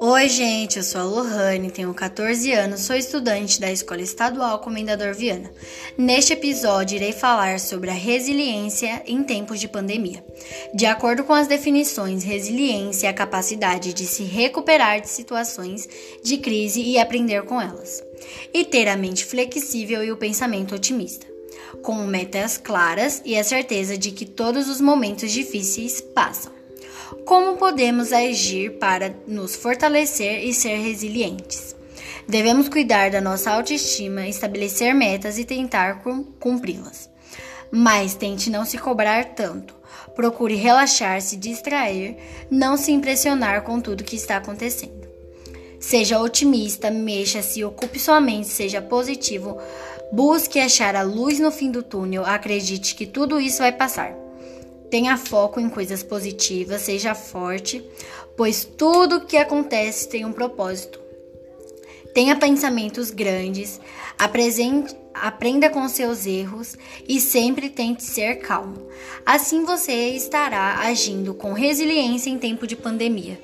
Oi, gente, eu sou a Lohane, tenho 14 anos, sou estudante da Escola Estadual Comendador Viana. Neste episódio, irei falar sobre a resiliência em tempos de pandemia. De acordo com as definições, resiliência é a capacidade de se recuperar de situações de crise e aprender com elas, e ter a mente flexível e o pensamento otimista, com metas claras e a certeza de que todos os momentos difíceis passam. Como podemos agir para nos fortalecer e ser resilientes? Devemos cuidar da nossa autoestima, estabelecer metas e tentar cumpri-las. Mas tente não se cobrar tanto. Procure relaxar, se distrair, não se impressionar com tudo que está acontecendo. Seja otimista, mexa-se, ocupe sua mente, seja positivo, busque achar a luz no fim do túnel, acredite que tudo isso vai passar. Tenha foco em coisas positivas, seja forte, pois tudo que acontece tem um propósito. Tenha pensamentos grandes, aprenda com seus erros e sempre tente ser calmo. Assim você estará agindo com resiliência em tempo de pandemia.